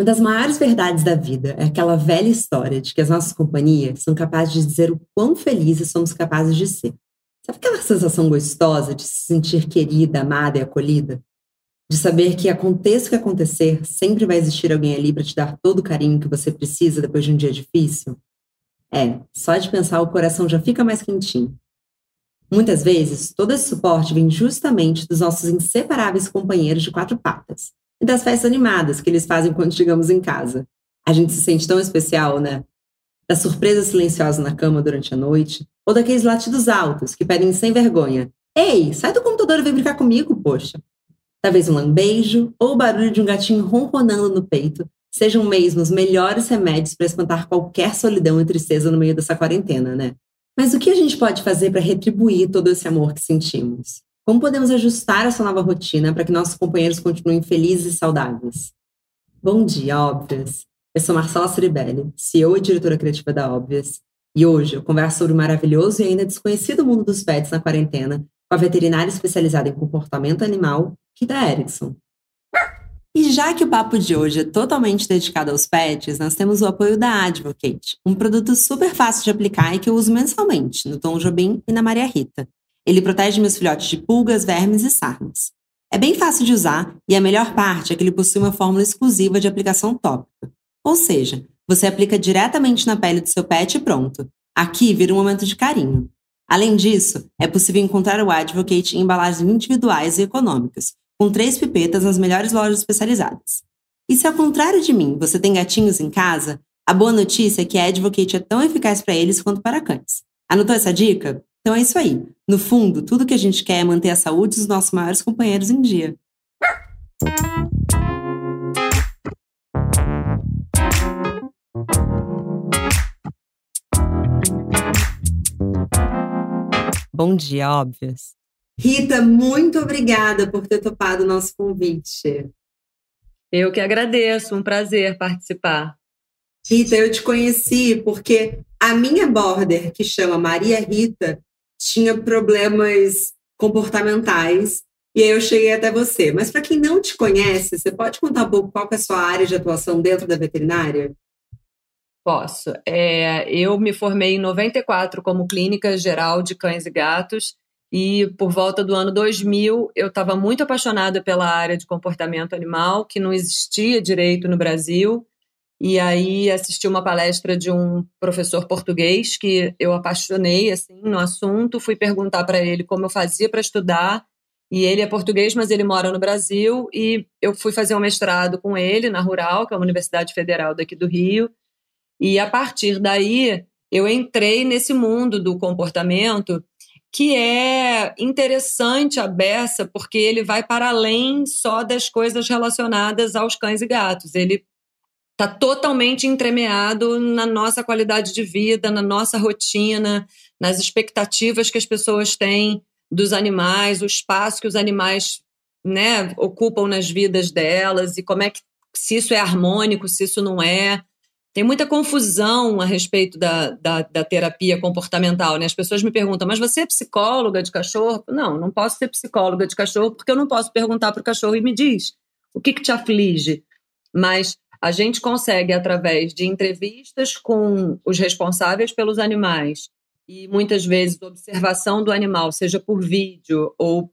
Uma das maiores verdades da vida é aquela velha história de que as nossas companhias são capazes de dizer o quão felizes somos capazes de ser. Sabe aquela sensação gostosa de se sentir querida, amada e acolhida? De saber que aconteça o que acontecer, sempre vai existir alguém ali para te dar todo o carinho que você precisa depois de um dia difícil? É, só de pensar o coração já fica mais quentinho. Muitas vezes, todo esse suporte vem justamente dos nossos inseparáveis companheiros de quatro patas e das festas animadas que eles fazem quando chegamos em casa. A gente se sente tão especial, né? Da surpresa silenciosa na cama durante a noite, ou daqueles latidos altos que pedem sem vergonha: Ei, sai do computador e vem brincar comigo, poxa. Talvez um lambejo ou o barulho de um gatinho ronronando no peito sejam mesmo os melhores remédios para espantar qualquer solidão e tristeza no meio dessa quarentena, né? Mas o que a gente pode fazer para retribuir todo esse amor que sentimos? Como podemos ajustar essa nova rotina para que nossos companheiros continuem felizes e saudáveis? Bom dia, Óbvias! Eu sou Marcela Ceribelli, CEO e diretora criativa da Óbvias, e hoje eu converso sobre o maravilhoso e ainda desconhecido mundo dos pets na quarentena com a veterinária especializada em comportamento animal, Rita Erickson. E já que o papo de hoje é totalmente dedicado aos pets, nós temos o apoio da Advocate, um produto super fácil de aplicar e que eu uso mensalmente, no Tom Jobim e na Maria Rita. Ele protege meus filhotes de pulgas, vermes e sarnas. É bem fácil de usar e a melhor parte é que ele possui uma fórmula exclusiva de aplicação tópica. Ou seja, você aplica diretamente na pele do seu pet e pronto. Aqui vira um momento de carinho. Além disso, é possível encontrar o Advocate em embalagens individuais e econômicas, com três pipetas nas melhores lojas especializadas. E se ao contrário de mim, você tem gatinhos em casa, a boa notícia é que a Advocate é tão eficaz para eles quanto para cães. Anotou essa dica? Então é isso aí. No fundo, tudo que a gente quer é manter a saúde dos nossos maiores companheiros em dia. Bom dia, óbvias. Rita, muito obrigada por ter topado o nosso convite. Eu que agradeço, um prazer participar. Rita, eu te conheci porque a minha border, que chama Maria Rita, tinha problemas comportamentais e aí eu cheguei até você. Mas para quem não te conhece, você pode contar um pouco qual é a sua área de atuação dentro da veterinária? Posso. É, eu me formei em 94 como clínica geral de cães e gatos e por volta do ano 2000, eu estava muito apaixonada pela área de comportamento animal, que não existia direito no Brasil. E aí assisti uma palestra de um professor português que eu apaixonei assim no assunto, fui perguntar para ele como eu fazia para estudar. E ele é português, mas ele mora no Brasil e eu fui fazer um mestrado com ele na Rural, que é uma universidade federal daqui do Rio. E a partir daí, eu entrei nesse mundo do comportamento que é interessante a beça, porque ele vai para além só das coisas relacionadas aos cães e gatos. Ele está totalmente entremeado na nossa qualidade de vida, na nossa rotina, nas expectativas que as pessoas têm dos animais, o espaço que os animais né, ocupam nas vidas delas e como é que se isso é harmônico, se isso não é. Tem muita confusão a respeito da, da, da, terapia comportamental, né? As pessoas me perguntam, mas você é psicóloga de cachorro? Não, não posso ser psicóloga de cachorro porque eu não posso perguntar para o cachorro e me diz o que, que te aflige. Mas a gente consegue, através de entrevistas com os responsáveis pelos animais e muitas vezes observação do animal, seja por vídeo ou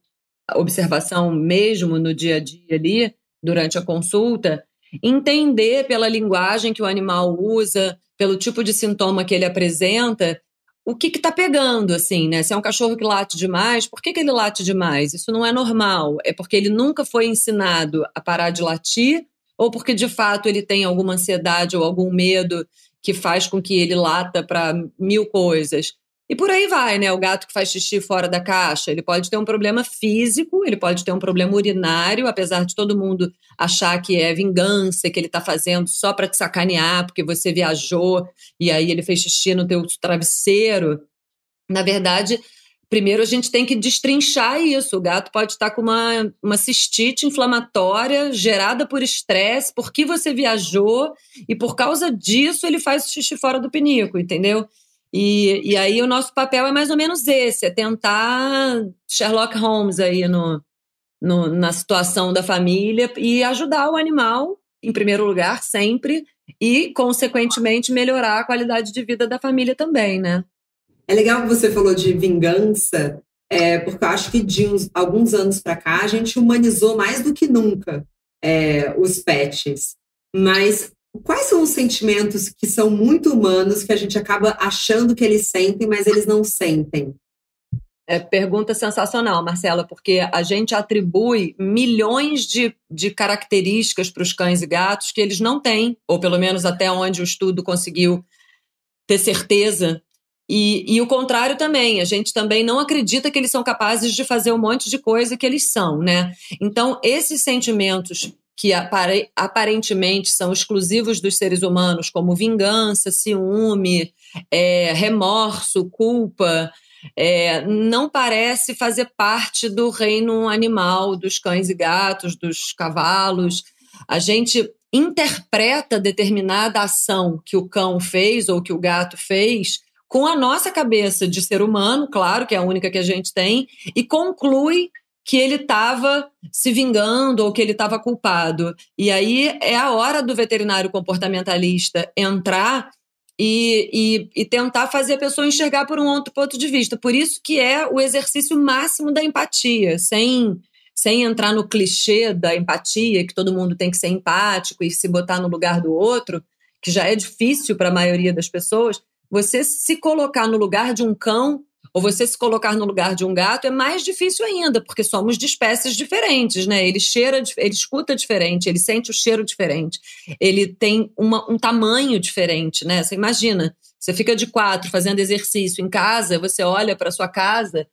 observação mesmo no dia a dia ali, durante a consulta, entender pela linguagem que o animal usa, pelo tipo de sintoma que ele apresenta, o que está pegando, assim, né? Se é um cachorro que late demais, por que, que ele late demais? Isso não é normal. É porque ele nunca foi ensinado a parar de latir, ou porque de fato ele tem alguma ansiedade ou algum medo que faz com que ele lata para mil coisas. E por aí vai, né? O gato que faz xixi fora da caixa, ele pode ter um problema físico, ele pode ter um problema urinário, apesar de todo mundo achar que é vingança, que ele está fazendo só para te sacanear, porque você viajou e aí ele fez xixi no teu travesseiro. Na verdade, primeiro a gente tem que destrinchar isso. O gato pode estar com uma, uma cistite inflamatória gerada por estresse, porque você viajou e por causa disso ele faz xixi fora do pinico, entendeu? E, e aí o nosso papel é mais ou menos esse, é tentar Sherlock Holmes aí no, no, na situação da família e ajudar o animal em primeiro lugar sempre e, consequentemente, melhorar a qualidade de vida da família também, né? É legal que você falou de vingança, é, porque eu acho que de uns, alguns anos para cá a gente humanizou mais do que nunca é, os pets. Mas quais são os sentimentos que são muito humanos que a gente acaba achando que eles sentem, mas eles não sentem? É, pergunta sensacional, Marcela, porque a gente atribui milhões de, de características para os cães e gatos que eles não têm, ou pelo menos até onde o estudo conseguiu ter certeza. E, e o contrário também, a gente também não acredita que eles são capazes de fazer um monte de coisa que eles são, né? Então, esses sentimentos que aparentemente são exclusivos dos seres humanos, como vingança, ciúme, é, remorso, culpa, é, não parece fazer parte do reino animal dos cães e gatos, dos cavalos. A gente interpreta determinada ação que o cão fez ou que o gato fez com a nossa cabeça de ser humano, claro que é a única que a gente tem, e conclui que ele estava se vingando ou que ele estava culpado. E aí é a hora do veterinário comportamentalista entrar e, e, e, tentar fazer a pessoa enxergar por um outro ponto de vista. Por isso que é o exercício máximo da empatia, sem, sem entrar no clichê da empatia, que todo mundo tem que ser empático e se botar no lugar do outro, que já é difícil para a maioria das pessoas. Você se colocar no lugar de um cão ou você se colocar no lugar de um gato é mais difícil ainda, porque somos de espécies diferentes, né? Ele cheira, ele escuta diferente, ele sente o cheiro diferente, ele tem uma, um tamanho diferente, né? Você imagina, você fica de quatro fazendo exercício em casa, você olha para sua casa,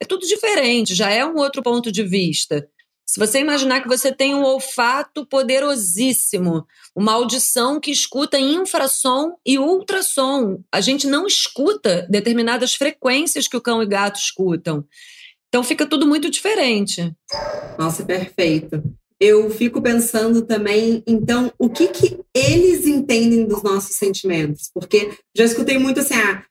é tudo diferente, já é um outro ponto de vista. Se você imaginar que você tem um olfato poderosíssimo, uma audição que escuta infrassom e ultrassom, a gente não escuta determinadas frequências que o cão e gato escutam. Então fica tudo muito diferente. Nossa, perfeito. Eu fico pensando também, então, o que, que eles entendem dos nossos sentimentos? Porque já escutei muito assim, ah,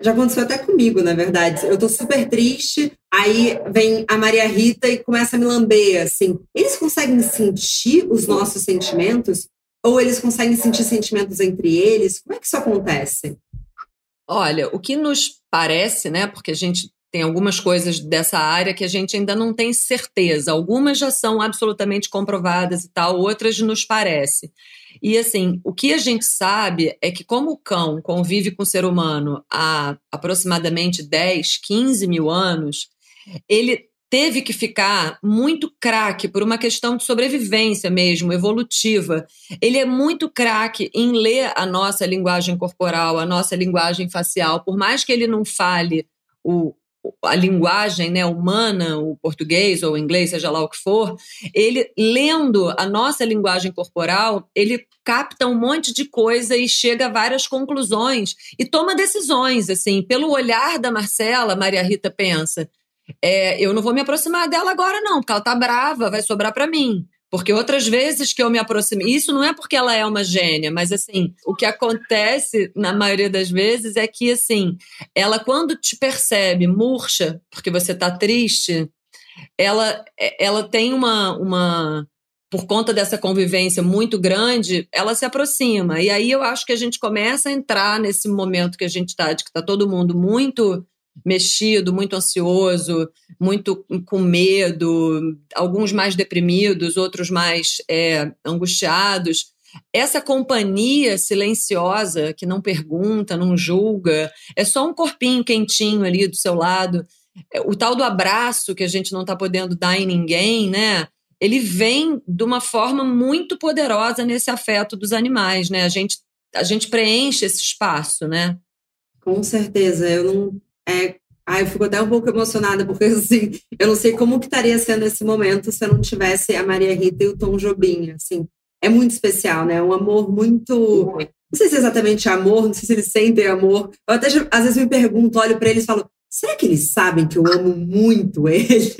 já aconteceu até comigo, na verdade. Eu tô super triste, aí vem a Maria Rita e começa a me lamber, assim. Eles conseguem sentir os nossos sentimentos? Ou eles conseguem sentir sentimentos entre eles? Como é que isso acontece? Olha, o que nos parece, né? Porque a gente tem algumas coisas dessa área que a gente ainda não tem certeza. Algumas já são absolutamente comprovadas e tal, outras nos parece. E assim, o que a gente sabe é que, como o cão convive com o ser humano há aproximadamente 10, 15 mil anos, ele teve que ficar muito craque por uma questão de sobrevivência mesmo, evolutiva. Ele é muito craque em ler a nossa linguagem corporal, a nossa linguagem facial, por mais que ele não fale o, a linguagem né, humana, o português ou o inglês, seja lá o que for, ele lendo a nossa linguagem corporal, ele capta um monte de coisa e chega a várias conclusões e toma decisões, assim, pelo olhar da Marcela, Maria Rita pensa, é, eu não vou me aproximar dela agora não, porque ela tá brava, vai sobrar para mim. Porque outras vezes que eu me aproximei, isso não é porque ela é uma gênia, mas assim, o que acontece na maioria das vezes é que assim, ela quando te percebe murcha, porque você tá triste, ela ela tem uma uma por conta dessa convivência muito grande, ela se aproxima. E aí eu acho que a gente começa a entrar nesse momento que a gente está, de que está todo mundo muito mexido, muito ansioso, muito com medo, alguns mais deprimidos, outros mais é, angustiados. Essa companhia silenciosa que não pergunta, não julga, é só um corpinho quentinho ali do seu lado. É, o tal do abraço que a gente não está podendo dar em ninguém, né? Ele vem de uma forma muito poderosa nesse afeto dos animais, né? A gente, a gente preenche esse espaço, né? Com certeza. Eu não é, ah, eu fico até um pouco emocionada, porque assim, eu não sei como que estaria sendo esse momento se eu não tivesse a Maria Rita e o Tom Jobim, assim. É muito especial, né? É um amor muito... Não sei se é exatamente amor, não sei se eles sentem amor. Eu até, às vezes, me pergunto, olho para eles e falo, será que eles sabem que eu amo muito eles?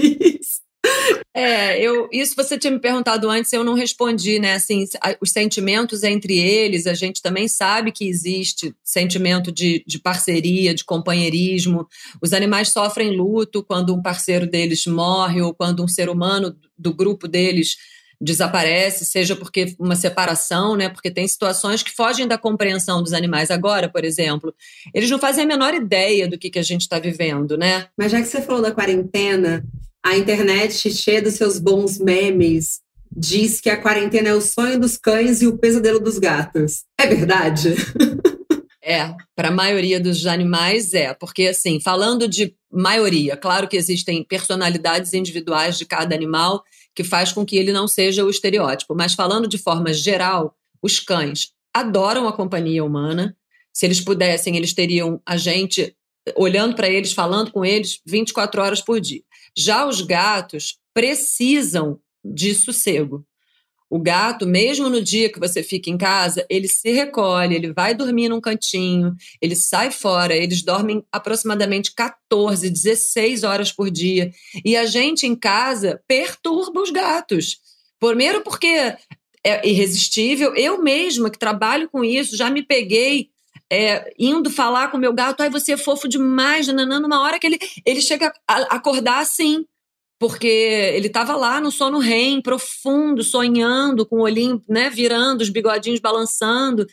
É, eu, isso você tinha me perguntado antes, eu não respondi, né? Assim, os sentimentos entre eles, a gente também sabe que existe sentimento de, de parceria, de companheirismo. Os animais sofrem luto quando um parceiro deles morre ou quando um ser humano do grupo deles desaparece, seja porque uma separação, né? Porque tem situações que fogem da compreensão dos animais. Agora, por exemplo, eles não fazem a menor ideia do que, que a gente está vivendo, né? Mas já que você falou da quarentena, a internet cheia dos seus bons memes diz que a quarentena é o sonho dos cães e o pesadelo dos gatos. É verdade? É, para a maioria dos animais é, porque assim, falando de maioria, claro que existem personalidades individuais de cada animal que faz com que ele não seja o estereótipo, mas falando de forma geral, os cães adoram a companhia humana. Se eles pudessem, eles teriam a gente olhando para eles, falando com eles 24 horas por dia. Já os gatos precisam de sossego. O gato, mesmo no dia que você fica em casa, ele se recolhe, ele vai dormir num cantinho, ele sai fora, eles dormem aproximadamente 14, 16 horas por dia. E a gente em casa perturba os gatos. Primeiro porque é irresistível. Eu mesma, que trabalho com isso, já me peguei é, indo falar com o meu gato, ai, você é fofo demais, nananã, numa hora que ele, ele chega a acordar assim porque ele estava lá no sono REM, profundo, sonhando, com o olhinho né, virando, os bigodinhos balançando.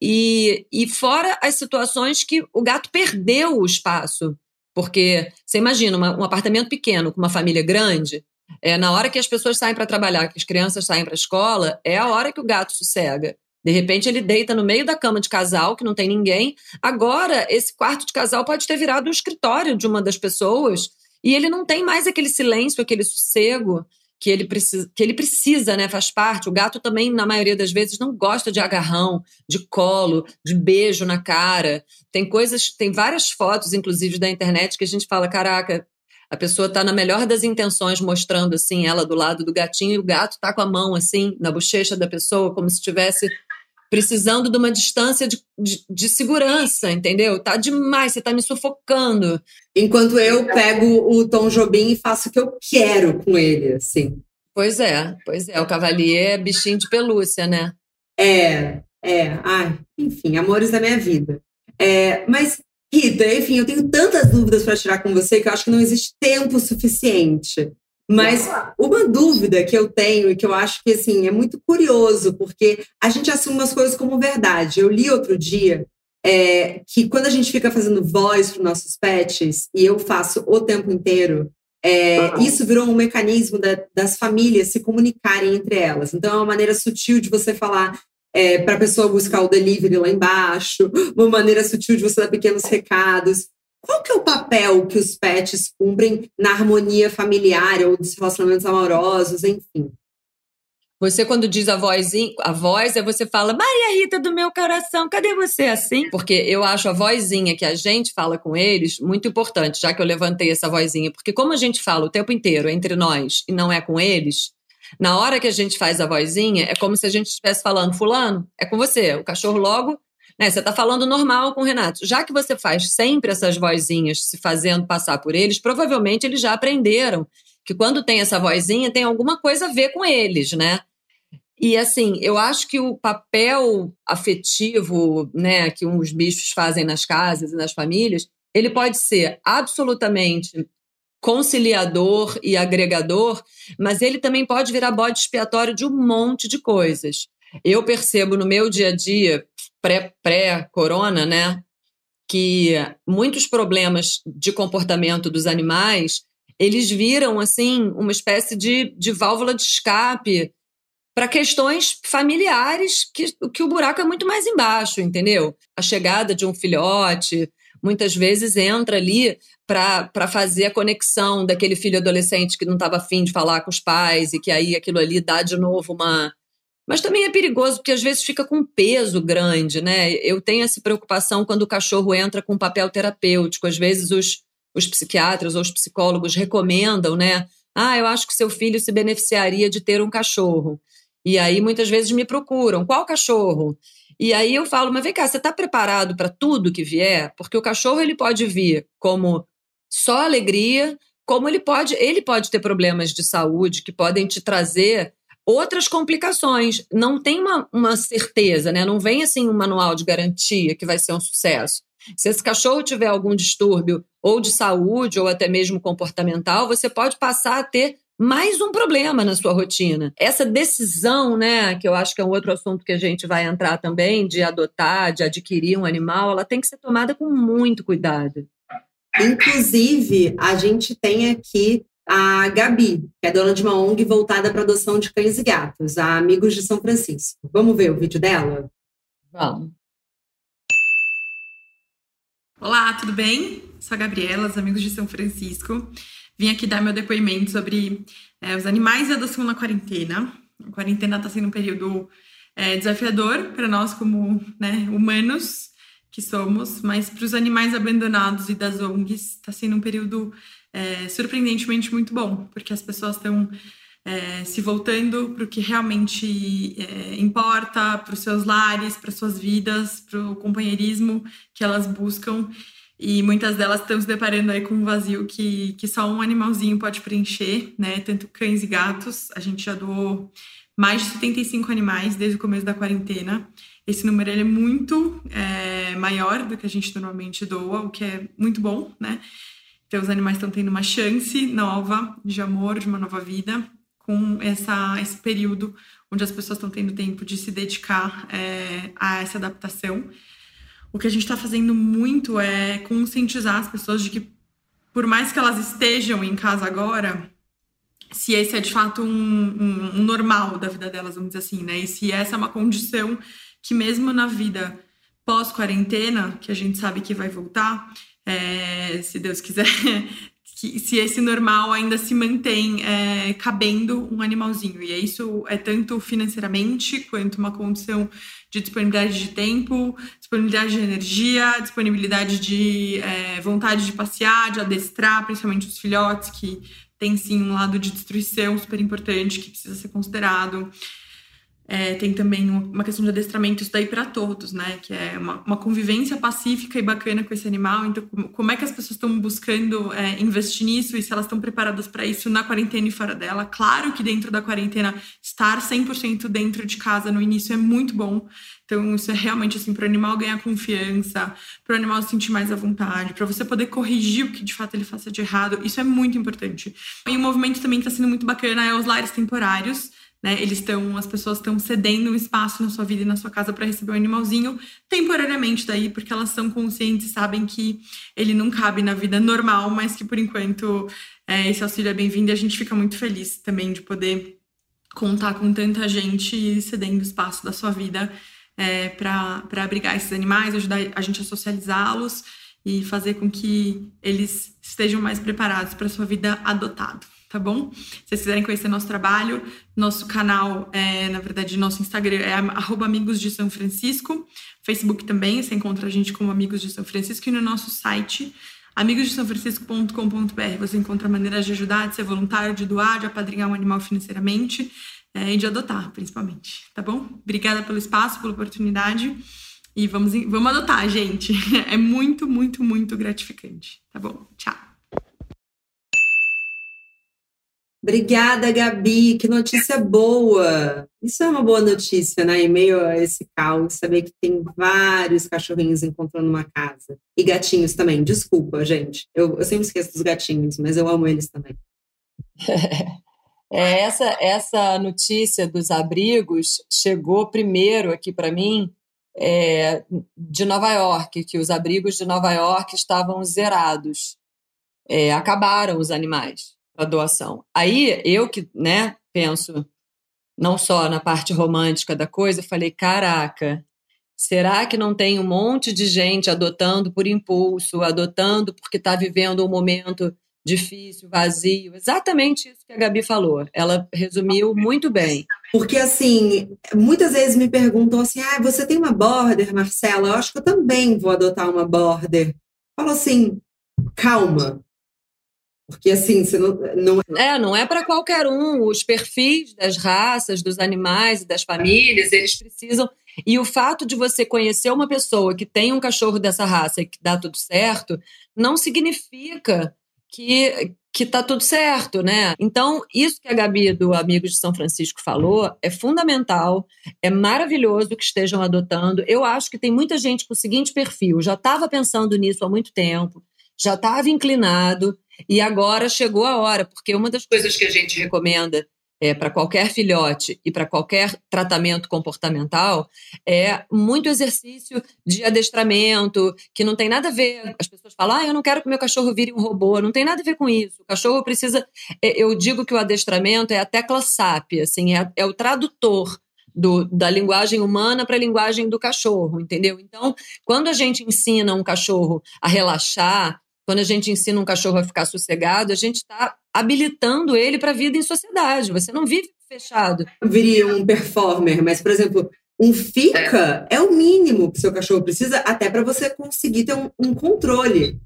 E, e fora as situações que o gato perdeu o espaço. Porque você imagina uma, um apartamento pequeno com uma família grande, é, na hora que as pessoas saem para trabalhar, que as crianças saem para a escola, é a hora que o gato sossega. De repente ele deita no meio da cama de casal, que não tem ninguém. Agora, esse quarto de casal pode ter virado um escritório de uma das pessoas e ele não tem mais aquele silêncio, aquele sossego que ele precisa, que ele precisa, né? Faz parte. O gato também, na maioria das vezes, não gosta de agarrão, de colo, de beijo na cara. Tem coisas, tem várias fotos, inclusive, da internet que a gente fala: caraca, a pessoa está na melhor das intenções, mostrando assim ela do lado do gatinho, e o gato está com a mão assim na bochecha da pessoa, como se estivesse precisando de uma distância de, de, de, segurança, entendeu? Tá demais, você tá me sufocando. Enquanto eu pego o Tom Jobim e faço o que eu quero com ele, assim. Pois é, pois é. O Cavalier é bichinho de pelúcia, né? É, é. Ai, enfim, amores da minha vida. É, mas, Rita, enfim, eu tenho tantas dúvidas para tirar com você que eu acho que não existe tempo suficiente. Mas uma dúvida que eu tenho e que eu acho que assim é muito curioso, porque a gente assume umas coisas como verdade. Eu li outro dia é, que quando a gente fica fazendo voz para nossos pets, e eu faço o tempo inteiro, é, isso virou um mecanismo da, das famílias se comunicarem entre elas. Então, é uma maneira sutil de você falar é, para a pessoa buscar o delivery lá embaixo, uma maneira sutil de você dar pequenos recados. Qual que é o papel que os pets cumprem na harmonia familiar ou dos relacionamentos amorosos, enfim? Você, quando diz a vozinha, a voz é você fala, Maria Rita do meu coração, cadê você assim? Porque eu acho a vozinha que a gente fala com eles muito importante, já que eu levantei essa vozinha. Porque como a gente fala o tempo inteiro entre nós e não é com eles, na hora que a gente faz a vozinha, é como se a gente estivesse falando, fulano, é com você. O cachorro logo né, você está falando normal com o Renato. Já que você faz sempre essas vozinhas se fazendo passar por eles, provavelmente eles já aprenderam que quando tem essa vozinha tem alguma coisa a ver com eles, né? E assim, eu acho que o papel afetivo, né, que os bichos fazem nas casas e nas famílias, ele pode ser absolutamente conciliador e agregador, mas ele também pode virar bode expiatório de um monte de coisas. Eu percebo no meu dia a dia, pré-corona, -pré né, que muitos problemas de comportamento dos animais, eles viram, assim, uma espécie de, de válvula de escape para questões familiares que, que o buraco é muito mais embaixo, entendeu? A chegada de um filhote muitas vezes entra ali para fazer a conexão daquele filho adolescente que não estava afim de falar com os pais e que aí aquilo ali dá de novo uma, mas também é perigoso porque às vezes fica com um peso grande, né? Eu tenho essa preocupação quando o cachorro entra com papel terapêutico. Às vezes os, os psiquiatras ou os psicólogos recomendam, né? Ah, eu acho que seu filho se beneficiaria de ter um cachorro. E aí muitas vezes me procuram, qual cachorro? E aí eu falo, mas vem cá, você está preparado para tudo que vier? Porque o cachorro ele pode vir como só alegria, como ele pode, ele pode ter problemas de saúde que podem te trazer outras complicações. Não tem uma, uma certeza, né? Não vem assim um manual de garantia que vai ser um sucesso. Se esse cachorro tiver algum distúrbio ou de saúde ou até mesmo comportamental, você pode passar a ter mais um problema na sua rotina. Essa decisão, né, que eu acho que é um outro assunto que a gente vai entrar também, de adotar, de adquirir um animal, ela tem que ser tomada com muito cuidado. Inclusive, a gente tem aqui a Gabi, que é dona de uma ONG voltada para adoção de cães e gatos, a Amigos de São Francisco. Vamos ver o vídeo dela? Vamos. Olá, tudo bem? Sou a Gabriela, os Amigos de São Francisco. Vim aqui dar meu depoimento sobre é, os animais e adoção na quarentena. A quarentena está sendo um período é, desafiador para nós como né, humanos, que somos, mas para os animais abandonados e das ONGs está sendo um período é, surpreendentemente muito bom, porque as pessoas estão é, se voltando para o que realmente é, importa, para os seus lares, para suas vidas, para o companheirismo que elas buscam. E muitas delas estão se deparando aí com um vazio que, que só um animalzinho pode preencher, né? Tanto cães e gatos. A gente já doou mais de 75 animais desde o começo da quarentena. Esse número ele é muito é, maior do que a gente normalmente doa, o que é muito bom, né? Então, os animais estão tendo uma chance nova de amor, de uma nova vida, com essa, esse período onde as pessoas estão tendo tempo de se dedicar é, a essa adaptação. O que a gente está fazendo muito é conscientizar as pessoas de que, por mais que elas estejam em casa agora, se esse é de fato um, um, um normal da vida delas, vamos dizer assim, né? E se essa é uma condição que mesmo na vida pós-quarentena, que a gente sabe que vai voltar, é, se Deus quiser, que, se esse normal ainda se mantém é, cabendo um animalzinho. E isso é tanto financeiramente quanto uma condição de disponibilidade de tempo, disponibilidade de energia, disponibilidade de é, vontade de passear, de adestrar, principalmente os filhotes, que tem sim um lado de destruição super importante que precisa ser considerado. É, tem também uma questão de adestramento, isso daí para todos, né? Que é uma, uma, convivência pacífica e bacana com esse animal. Então, como, é que as pessoas estão buscando é, investir nisso e se elas estão preparadas para isso na quarentena e fora dela? Claro que dentro da quarentena, estar 100% dentro de casa no início é muito bom. Então, isso é realmente assim, para o animal ganhar confiança, para o animal se sentir mais à vontade, para você poder corrigir o que de fato ele faça de errado. Isso é muito importante. E o movimento também está sendo muito bacana é os lares temporários né? Eles estão, as pessoas estão cedendo um espaço na sua vida e na sua casa para receber um animalzinho temporariamente daí, porque elas são conscientes, sabem que ele não cabe na vida normal, mas que por enquanto é, esse auxílio é bem-vindo e a gente fica muito feliz também de poder contar com tanta gente cedendo espaço da sua vida é, para abrigar esses animais, ajudar a gente a socializá-los e fazer com que eles estejam mais preparados para a sua vida adotado tá bom? Se vocês quiserem conhecer nosso trabalho, nosso canal, é, na verdade, nosso Instagram é Amigos de São Francisco, Facebook também, você encontra a gente como Amigos de São Francisco e no nosso site amigosdesaofrancisco.com.br você encontra maneiras de ajudar, de ser voluntário, de doar, de apadrinhar um animal financeiramente é, e de adotar, principalmente, tá bom? Obrigada pelo espaço, pela oportunidade e vamos, vamos adotar, gente. É muito, muito, muito gratificante, tá bom? Tchau! Obrigada, Gabi. Que notícia boa. Isso é uma boa notícia, né? Em meio a esse caos, saber que tem vários cachorrinhos encontrando uma casa. E gatinhos também. Desculpa, gente. Eu, eu sempre esqueço dos gatinhos, mas eu amo eles também. É, essa, essa notícia dos abrigos chegou primeiro aqui para mim é, de Nova York, que os abrigos de Nova York estavam zerados. É, acabaram os animais a doação. Aí eu que, né, penso não só na parte romântica da coisa, falei, caraca, será que não tem um monte de gente adotando por impulso, adotando porque está vivendo um momento difícil, vazio? Exatamente isso que a Gabi falou. Ela resumiu muito bem. Porque, assim, muitas vezes me perguntam assim, ah, você tem uma border, Marcela? Eu acho que eu também vou adotar uma border. Falo assim, calma, porque assim, você não. não... É, não é para qualquer um. Os perfis das raças, dos animais e das famílias, eles precisam. E o fato de você conhecer uma pessoa que tem um cachorro dessa raça e que dá tudo certo, não significa que, que tá tudo certo, né? Então, isso que a Gabi do Amigos de São Francisco falou é fundamental, é maravilhoso que estejam adotando. Eu acho que tem muita gente com o seguinte perfil, já estava pensando nisso há muito tempo, já estava inclinado, E agora chegou a hora, porque uma das coisas que a gente recomenda é, para qualquer filhote e para qualquer tratamento comportamental é muito exercício de adestramento, que não tem nada a ver. As pessoas falam, ah, eu não quero que meu cachorro vire um robô. Não tem nada a ver com isso. O cachorro precisa. É, eu digo que o adestramento é a tecla SAP, assim, é, é o tradutor. Do, da linguagem humana para a linguagem do cachorro, entendeu? Então, quando a gente ensina um cachorro a relaxar, quando a gente ensina um cachorro a ficar sossegado, a gente está habilitando ele para a vida em sociedade. Você não vive fechado. Eu viria um performer, mas, por exemplo, um fica é, é o mínimo que seu cachorro precisa, até para você conseguir ter um, um controle.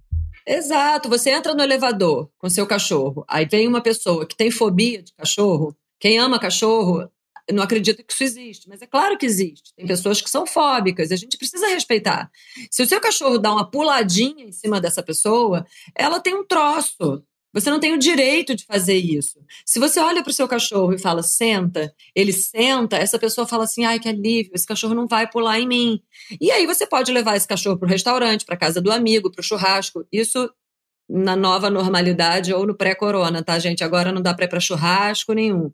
Exato. Você entra no elevador com seu cachorro, aí vem uma pessoa que tem fobia de cachorro. Quem ama cachorro não acredito que isso existe, mas é claro que existe. Tem pessoas que são fóbicas a gente precisa respeitar. Se o seu cachorro dá uma puladinha em cima dessa pessoa, ela tem um troço. Você não tem o direito de fazer isso. Se você olha para o seu cachorro e fala, senta, ele senta, essa pessoa fala assim, ai, que alívio, esse cachorro não vai pular em mim. E aí você pode levar esse cachorro para o restaurante, para casa do amigo, para o churrasco. Isso na nova normalidade ou no pré-corona, tá, gente? Agora não dá para ir para churrasco nenhum.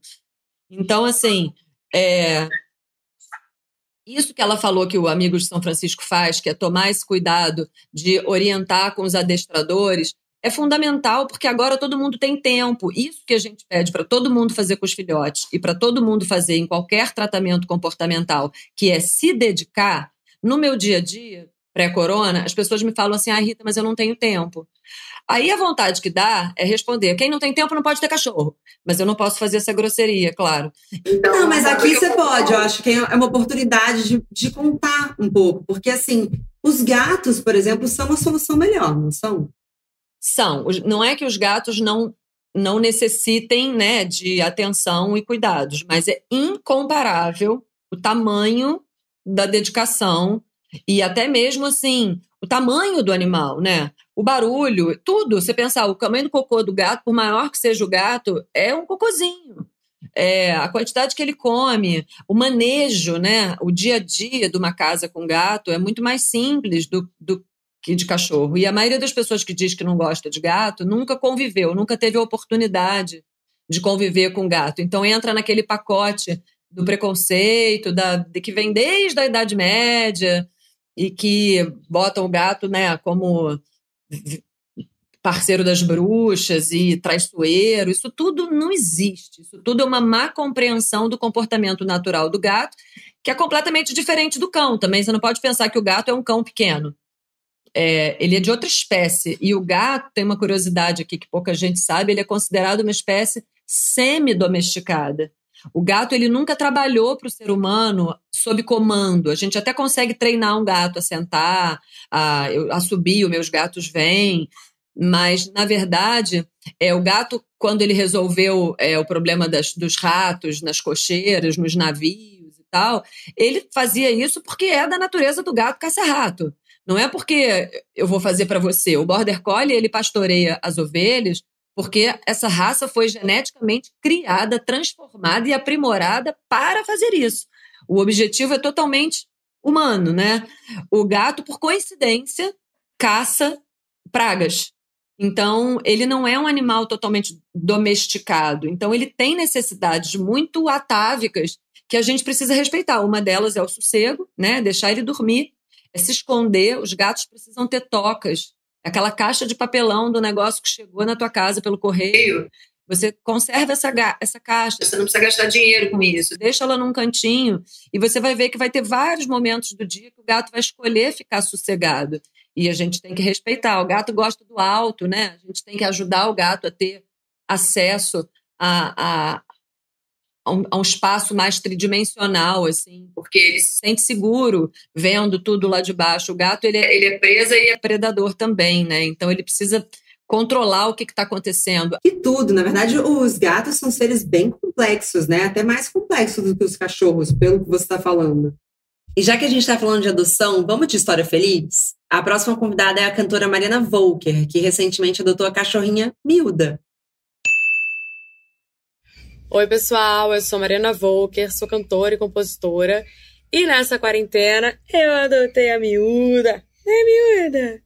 Então, assim, é, isso que ela falou que o Amigo de São Francisco faz, que é tomar esse cuidado de orientar com os adestradores, é fundamental porque agora todo mundo tem tempo. Isso que a gente pede para todo mundo fazer com os filhotes e para todo mundo fazer em qualquer tratamento comportamental, que é se dedicar. No meu dia a dia, pré-corona, as pessoas me falam assim: ah, Rita, mas eu não tenho tempo. Aí a vontade que dá é responder: quem não tem tempo não pode ter cachorro. Mas eu não posso fazer essa grosseria, claro. Então, não, mas aqui você pode. Eu acho que é uma oportunidade de, de contar um pouco. Porque, assim, os gatos, por exemplo, são uma solução melhor, não são? São. Não é que os gatos não não necessitem né, de atenção e cuidados, mas é incomparável o tamanho da dedicação e até mesmo assim o tamanho do animal, né? O barulho, tudo. Você pensar, o tamanho do cocô do gato, por maior que seja o gato, é um cocôzinho. É, a quantidade que ele come, o manejo, né? O dia a dia de uma casa com gato é muito mais simples do, do que de cachorro. E a maioria das pessoas que diz que não gosta de gato nunca conviveu, nunca teve a oportunidade de conviver com gato. Então entra naquele pacote do preconceito, da, de que vem desde a Idade Média, e que botam o gato né, como parceiro das bruxas e traiçoeiro, isso tudo não existe. Isso tudo é uma má compreensão do comportamento natural do gato, que é completamente diferente do cão também. Você não pode pensar que o gato é um cão pequeno. É, ele é de outra espécie. E o gato, tem uma curiosidade aqui que pouca gente sabe, ele é considerado uma espécie semi-domesticada. O gato ele nunca trabalhou para o ser humano sob comando. A gente até consegue treinar um gato a sentar, a, a subir, os meus gatos vêm. Mas, na verdade, é o gato, quando ele resolveu é, o problema das, dos ratos nas cocheiras, nos navios e tal, ele fazia isso porque é da natureza do gato caça-rato. Não é porque eu vou fazer para você. O Border Collie, ele pastoreia as ovelhas porque essa raça foi geneticamente criada, transformada e aprimorada para fazer isso. O objetivo é totalmente humano, né? O gato, por coincidência, caça pragas. Então, ele não é um animal totalmente domesticado. Então, ele tem necessidades muito atávicas que a gente precisa respeitar. Uma delas é o sossego, né? Deixar ele dormir, é se esconder. Os gatos precisam ter tocas aquela caixa de papelão do negócio que chegou na tua casa pelo correio. Você conserva essa, essa caixa, você não precisa gastar dinheiro com isso. Deixa ela num cantinho e você vai ver que vai ter vários momentos do dia que o gato vai escolher ficar sossegado. E a gente tem que respeitar. O gato gosta do alto, né? A gente tem que ajudar o gato a ter acesso a, a, a um, a um, espaço mais tridimensional, assim, porque ele se sente seguro vendo tudo lá de baixo. O gato, ele é, ele é presa e é predador também, né? Então ele precisa controlar o que está acontecendo. E tudo, na verdade, os gatos são seres bem complexos, né? Até mais complexos do que os cachorros, pelo que você está falando. E já que a gente está falando de adoção, vamos de história feliz? A próxima convidada é a cantora Mariana Volker, que recentemente adotou a cachorrinha Milda. Oi, pessoal, eu sou Mariana Volker, sou cantora e compositora. E nessa quarentena eu adotei a miúda. É miúda!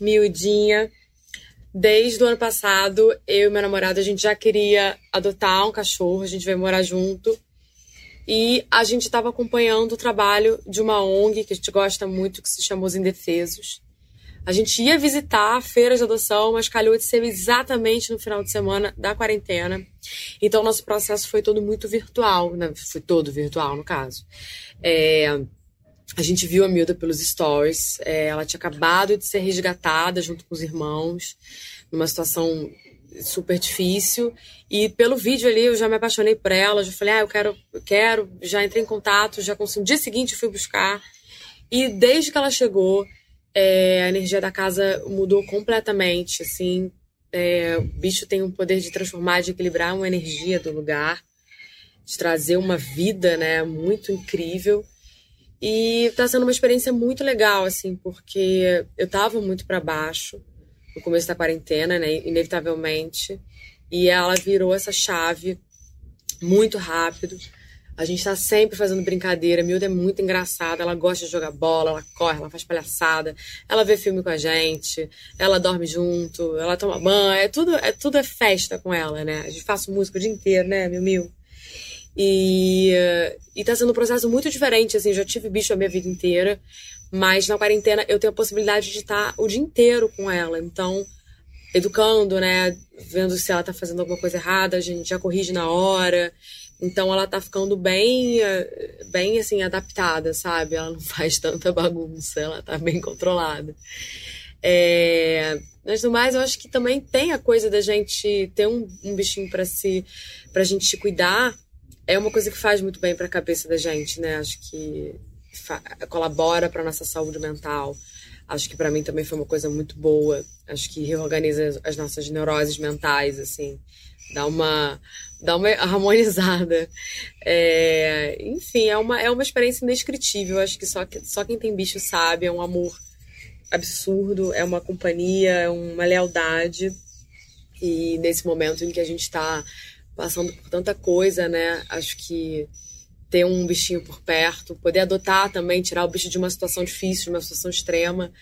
Miudinha. desde o ano passado, eu e meu namorado, a gente já queria adotar um cachorro, a gente veio morar junto. E a gente estava acompanhando o trabalho de uma ONG que a gente gosta muito, que se chama Os Indefesos. A gente ia visitar feiras de adoção, mas calhou de ser exatamente no final de semana da quarentena. Então, nosso processo foi todo muito virtual, né? Foi todo virtual, no caso. É, a gente viu a Milda pelos stories. É, ela tinha acabado de ser resgatada junto com os irmãos, numa situação super difícil. E pelo vídeo ali eu já me apaixonei por ela, já falei, ah, eu quero, eu quero, já entrei em contato, já consegui. No dia seguinte fui buscar. E desde que ela chegou, é, a energia da casa mudou completamente, assim. É, o bicho tem o poder de transformar, de equilibrar uma energia do lugar, de trazer uma vida, né, muito incrível. E tá sendo uma experiência muito legal, assim, porque eu tava muito para baixo no começo da quarentena, né, inevitavelmente, e ela virou essa chave muito rápido. A gente tá sempre fazendo brincadeira. A Milda é muito engraçada. Ela gosta de jogar bola, ela corre, ela faz palhaçada. Ela vê filme com a gente, ela dorme junto, ela toma banho. É tudo, é tudo é festa com ela, né? A gente faz música o dia inteiro, né, Mil Mil? E, e tá sendo um processo muito diferente, assim. Já tive bicho a minha vida inteira, mas na quarentena eu tenho a possibilidade de estar o dia inteiro com ela. Então, educando, né? Vendo se ela tá fazendo alguma coisa errada, a gente já corrige na hora. Então ela tá ficando bem, bem assim, adaptada, sabe? Ela não faz tanta bagunça, ela tá bem controlada. É... Mas no mais, eu acho que também tem a coisa da gente ter um, um bichinho para se, pra gente cuidar. É uma coisa que faz muito bem para a cabeça da gente, né? Acho que colabora para nossa saúde mental. Acho que para mim também foi uma coisa muito boa. Acho que reorganiza as nossas neuroses mentais, assim dá uma dá uma harmonizada. É, enfim, é uma, é uma experiência indescritível. Acho que só, só quem tem bicho sabe. É um amor absurdo, é uma companhia, é uma lealdade. E nesse momento em que a gente está passando por tanta coisa, né? Acho que ter um bichinho por perto, poder adotar também, tirar o bicho de uma situação difícil, de uma situação extrema.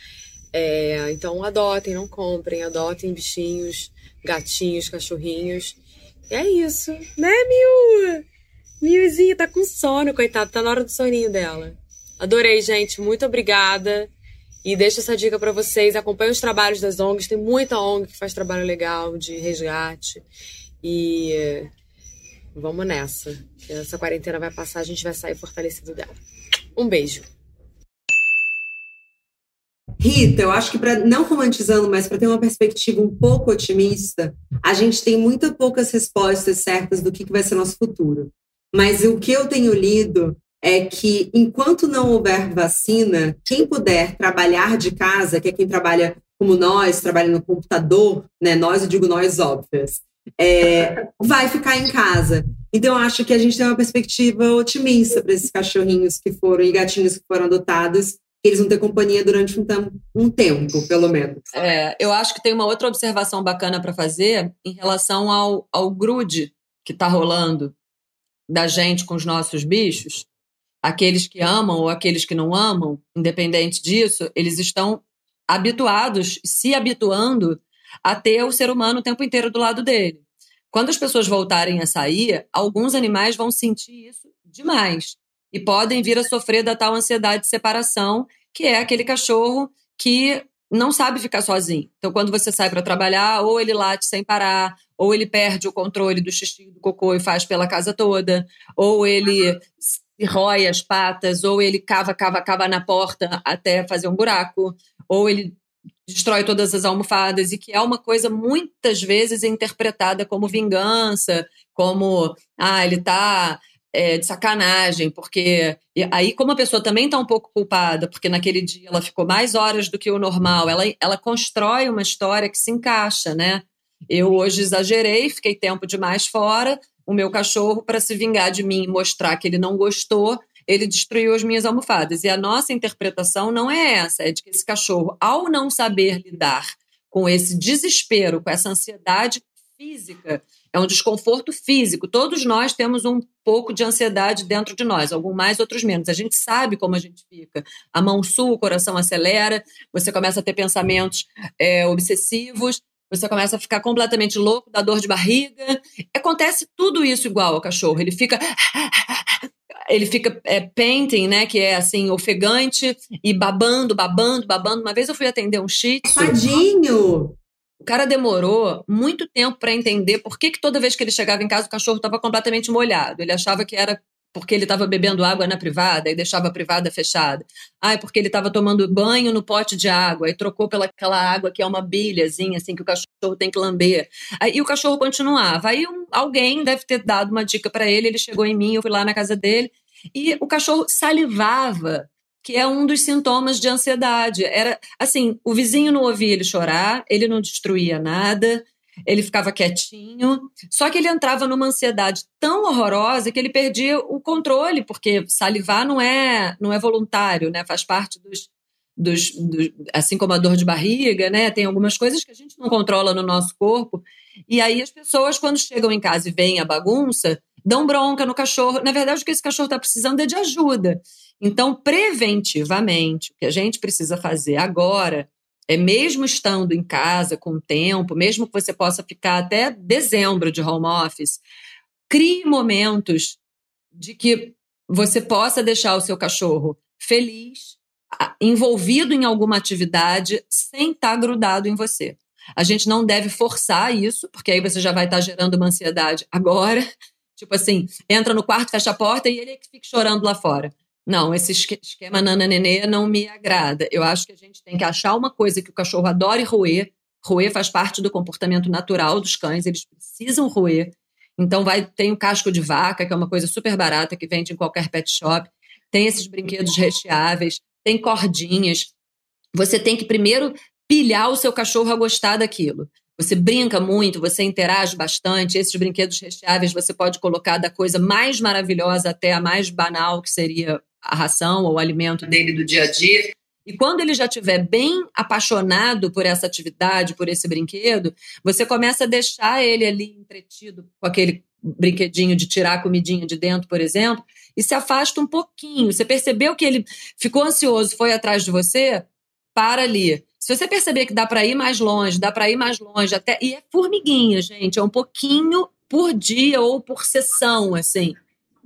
É, então adotem, não comprem, adotem bichinhos gatinhos, cachorrinhos. E é isso, né, Miu? Miuzinha tá com sono, coitado, tá na hora do soninho dela. Adorei, gente, muito obrigada. E deixo essa dica para vocês, acompanhem os trabalhos das ONGs, tem muita ONG que faz trabalho legal de resgate. E vamos nessa. Essa quarentena vai passar, a gente vai sair fortalecido dela. Um beijo. Rita, eu acho que para não romantizando, mas para ter uma perspectiva um pouco otimista, a gente tem muito poucas respostas certas do que, que vai ser nosso futuro. Mas o que eu tenho lido é que enquanto não houver vacina, quem puder trabalhar de casa, que é quem trabalha como nós, trabalha no computador, né? Nós, eu digo nós óbvias, é, vai ficar em casa. Então, eu acho que a gente tem uma perspectiva otimista para esses cachorrinhos que foram e gatinhos que foram adotados eles vão ter companhia durante um, um tempo, pelo menos. É, eu acho que tem uma outra observação bacana para fazer em relação ao, ao grude que está rolando da gente com os nossos bichos. Aqueles que amam ou aqueles que não amam, independente disso, eles estão habituados, se habituando a ter o ser humano o tempo inteiro do lado dele. Quando as pessoas voltarem a sair, alguns animais vão sentir isso demais e podem vir a sofrer da tal ansiedade de separação, que é aquele cachorro que não sabe ficar sozinho. Então, quando você sai para trabalhar, ou ele late sem parar, ou ele perde o controle do xixi do cocô e faz pela casa toda, ou ele rói as patas, ou ele cava, cava, cava na porta até fazer um buraco, ou ele destrói todas as almofadas, e que é uma coisa muitas vezes interpretada como vingança, como, ah, ele está é, de sacanagem, porque aí, como a pessoa também está um pouco culpada, porque naquele dia ela ficou mais horas do que o normal, ela, ela constrói uma história que se encaixa, né? Eu hoje exagerei, fiquei tempo demais fora, o meu cachorro, para se vingar de mim e mostrar que ele não gostou, ele destruiu as minhas almofadas. E a nossa interpretação não é essa, é de que esse cachorro, ao não saber lidar com esse desespero, com essa ansiedade física é um desconforto físico. Todos nós temos um pouco de ansiedade dentro de nós, alguns mais, outros menos. A gente sabe como a gente fica. A mão sua, o coração acelera, você começa a ter pensamentos é, obsessivos. você começa a ficar completamente louco, dá dor de barriga. Acontece tudo isso igual ao cachorro. Ele fica. Ele fica é, painting, né? Que é assim, ofegante e babando, babando, babando. Uma vez eu fui atender um shih. Tadinho! O cara demorou muito tempo para entender por que, que toda vez que ele chegava em casa o cachorro estava completamente molhado. Ele achava que era porque ele estava bebendo água na privada e deixava a privada fechada. Ai, porque ele estava tomando banho no pote de água e trocou pelaquela água que é uma bilhazinha, assim, que o cachorro tem que lamber. Aí, e o cachorro continuava. Aí um, alguém deve ter dado uma dica para ele, ele chegou em mim, eu fui lá na casa dele, e o cachorro salivava que é um dos sintomas de ansiedade. Era assim, o vizinho não ouvia ele chorar, ele não destruía nada, ele ficava quietinho, só que ele entrava numa ansiedade tão horrorosa que ele perdia o controle, porque salivar não é, não é voluntário, né? Faz parte dos, dos, dos, assim como a dor de barriga, né? Tem algumas coisas que a gente não controla no nosso corpo. E aí as pessoas, quando chegam em casa e veem a bagunça, dão bronca no cachorro. Na verdade, o que esse cachorro está precisando é de ajuda. Então, preventivamente, o que a gente precisa fazer agora é mesmo estando em casa com tempo, mesmo que você possa ficar até dezembro de home office, crie momentos de que você possa deixar o seu cachorro feliz, envolvido em alguma atividade, sem estar grudado em você. A gente não deve forçar isso, porque aí você já vai estar gerando uma ansiedade agora. Tipo assim, entra no quarto, fecha a porta e ele é que fica chorando lá fora. Não, esse esquema nana nenê não me agrada. Eu acho que a gente tem que achar uma coisa que o cachorro adore roer. Roer faz parte do comportamento natural dos cães, eles precisam roer. Então vai tem o casco de vaca, que é uma coisa super barata que vende em qualquer pet shop. Tem esses brinquedos recheáveis, tem cordinhas. Você tem que primeiro pilhar o seu cachorro a gostar daquilo. Você brinca muito, você interage bastante. Esses brinquedos recheáveis você pode colocar da coisa mais maravilhosa até a mais banal, que seria a ração ou o alimento dele do dia a dia. E quando ele já estiver bem apaixonado por essa atividade, por esse brinquedo, você começa a deixar ele ali entretido com aquele brinquedinho de tirar a comidinha de dentro, por exemplo, e se afasta um pouquinho. Você percebeu que ele ficou ansioso, foi atrás de você? Para ali. Se você perceber que dá para ir mais longe, dá para ir mais longe, até e é formiguinha, gente, é um pouquinho por dia ou por sessão, assim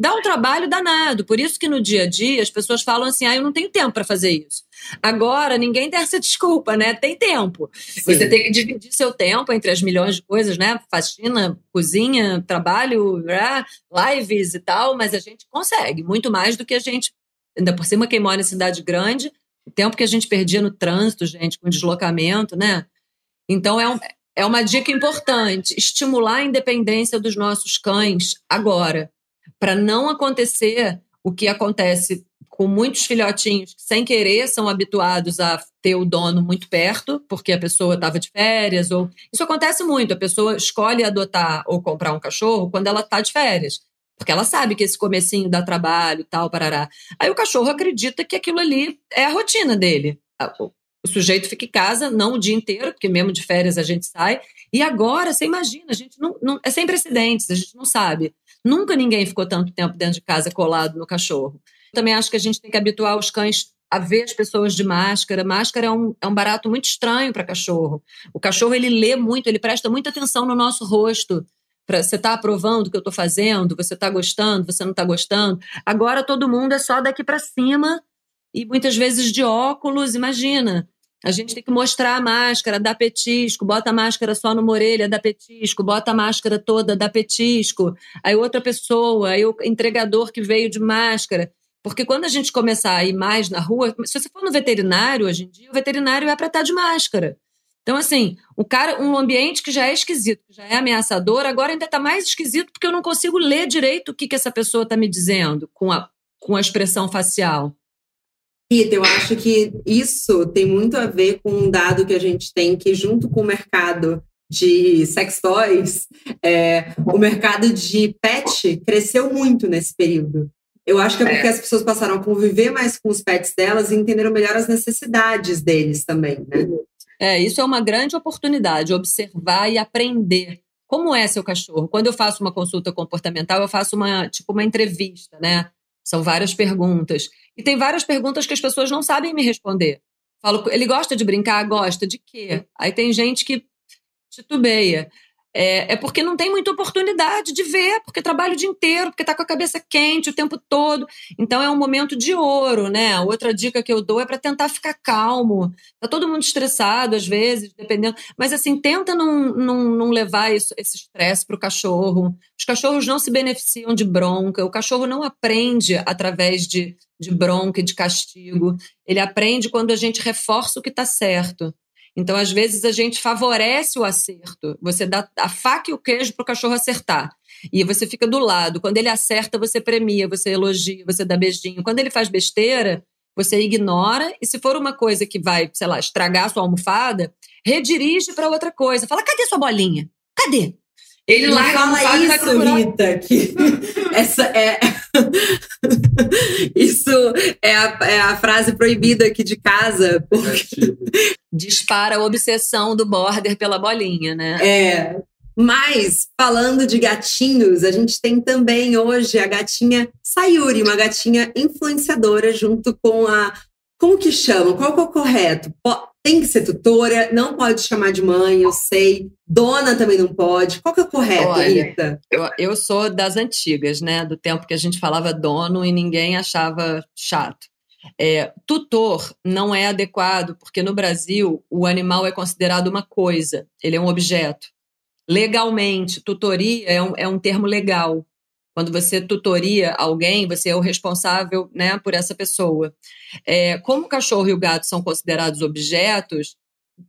dá um trabalho danado. Por isso que no dia a dia as pessoas falam assim: ah, eu não tenho tempo para fazer isso. Agora, ninguém tem essa desculpa, né? Tem tempo. Sim. Você tem que dividir seu tempo entre as milhões de coisas, né? Faxina, cozinha, trabalho, lives e tal, mas a gente consegue muito mais do que a gente. Ainda por cima, quem mora em cidade grande, o tempo que a gente perdia no trânsito, gente, com deslocamento, né? Então é, um, é uma dica importante: estimular a independência dos nossos cães agora para não acontecer o que acontece com muitos filhotinhos que, sem querer, são habituados a ter o dono muito perto, porque a pessoa estava de férias. ou Isso acontece muito. A pessoa escolhe adotar ou comprar um cachorro quando ela está de férias. Porque ela sabe que esse comecinho dá trabalho tal, parará. Aí o cachorro acredita que aquilo ali é a rotina dele. O sujeito fica em casa, não o dia inteiro, porque mesmo de férias a gente sai. E agora, você imagina, a gente não, não é sem precedentes, a gente não sabe. Nunca ninguém ficou tanto tempo dentro de casa colado no cachorro. Também acho que a gente tem que habituar os cães a ver as pessoas de máscara. Máscara é um, é um barato muito estranho para cachorro. O cachorro ele lê muito, ele presta muita atenção no nosso rosto. Pra, você está aprovando o que eu estou fazendo? Você está gostando? Você não está gostando? Agora todo mundo é só daqui para cima e muitas vezes de óculos. Imagina, a gente tem que mostrar a máscara, dar petisco, bota a máscara só numa orelha, dá petisco, bota a máscara toda, dá petisco. Aí outra pessoa, aí o entregador que veio de máscara. Porque quando a gente começar a ir mais na rua, se você for no veterinário hoje em dia, o veterinário é para estar de máscara. Então, assim, o cara, um ambiente que já é esquisito, que já é ameaçador, agora ainda está mais esquisito porque eu não consigo ler direito o que, que essa pessoa está me dizendo com a, com a expressão facial. Rita, eu acho que isso tem muito a ver com um dado que a gente tem que, junto com o mercado de sex toys, é, o mercado de pet cresceu muito nesse período. Eu acho que é porque é. as pessoas passaram a conviver mais com os pets delas e entenderam melhor as necessidades deles também, né? É, isso é uma grande oportunidade, observar e aprender. Como é seu cachorro? Quando eu faço uma consulta comportamental, eu faço uma, tipo, uma entrevista, né? São várias perguntas. E tem várias perguntas que as pessoas não sabem me responder. Falo, ele gosta de brincar? Gosta. De quê? Aí tem gente que titubeia. É, é, porque não tem muita oportunidade de ver, porque trabalha o dia inteiro, porque está com a cabeça quente o tempo todo. Então é um momento de ouro, né? Outra dica que eu dou é para tentar ficar calmo. Tá todo mundo estressado às vezes, dependendo. Mas assim, tenta não, não, não levar isso, esse estresse para o cachorro. Os cachorros não se beneficiam de bronca, o cachorro não aprende através de, de bronca e de castigo. Ele aprende quando a gente reforça o que está certo. Então, às vezes, a gente favorece o acerto. Você dá a faca e o queijo para o cachorro acertar. E você fica do lado. Quando ele acerta, você premia, você elogia, você dá beijinho. Quando ele faz besteira, você ignora. E se for uma coisa que vai, sei lá, estragar a sua almofada, redirige para outra coisa. Fala: cadê sua bolinha? Cadê? Ele lá fala isso, Rita, que essa é isso é a, é a, frase proibida aqui de casa. Porque... Dispara a obsessão do border pela bolinha, né? É. Mas, falando de gatinhos, a gente tem também hoje a gatinha Sayuri, uma gatinha influenciadora, junto com a. Como que chama? Qual que é o correto? tem que ser tutora, não pode chamar de mãe, eu sei. Dona também não pode. Qual que é o correto, Olha, Rita? Eu, eu sou das antigas, né? Do tempo que a gente falava dono e ninguém achava chato. É, tutor não é adequado, porque no Brasil o animal é considerado uma coisa, ele é um objeto. Legalmente, tutoria é um, é um termo legal. Quando você tutoria alguém, você é o responsável né, por essa pessoa. É, como o cachorro e o gato são considerados objetos,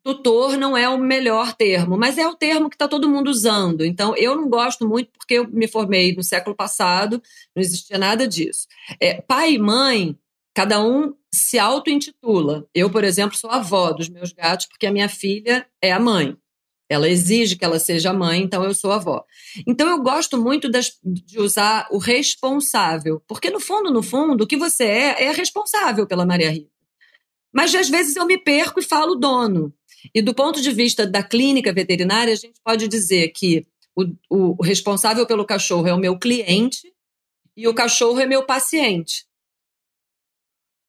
tutor não é o melhor termo, mas é o termo que está todo mundo usando. Então, eu não gosto muito porque eu me formei no século passado, não existia nada disso. É, pai e mãe, cada um se auto-intitula. Eu, por exemplo, sou avó dos meus gatos porque a minha filha é a mãe. Ela exige que ela seja mãe, então eu sou avó. Então eu gosto muito das, de usar o responsável, porque no fundo, no fundo, o que você é é responsável pela Maria Rita. Mas às vezes eu me perco e falo dono. E do ponto de vista da clínica veterinária, a gente pode dizer que o, o responsável pelo cachorro é o meu cliente e o cachorro é meu paciente.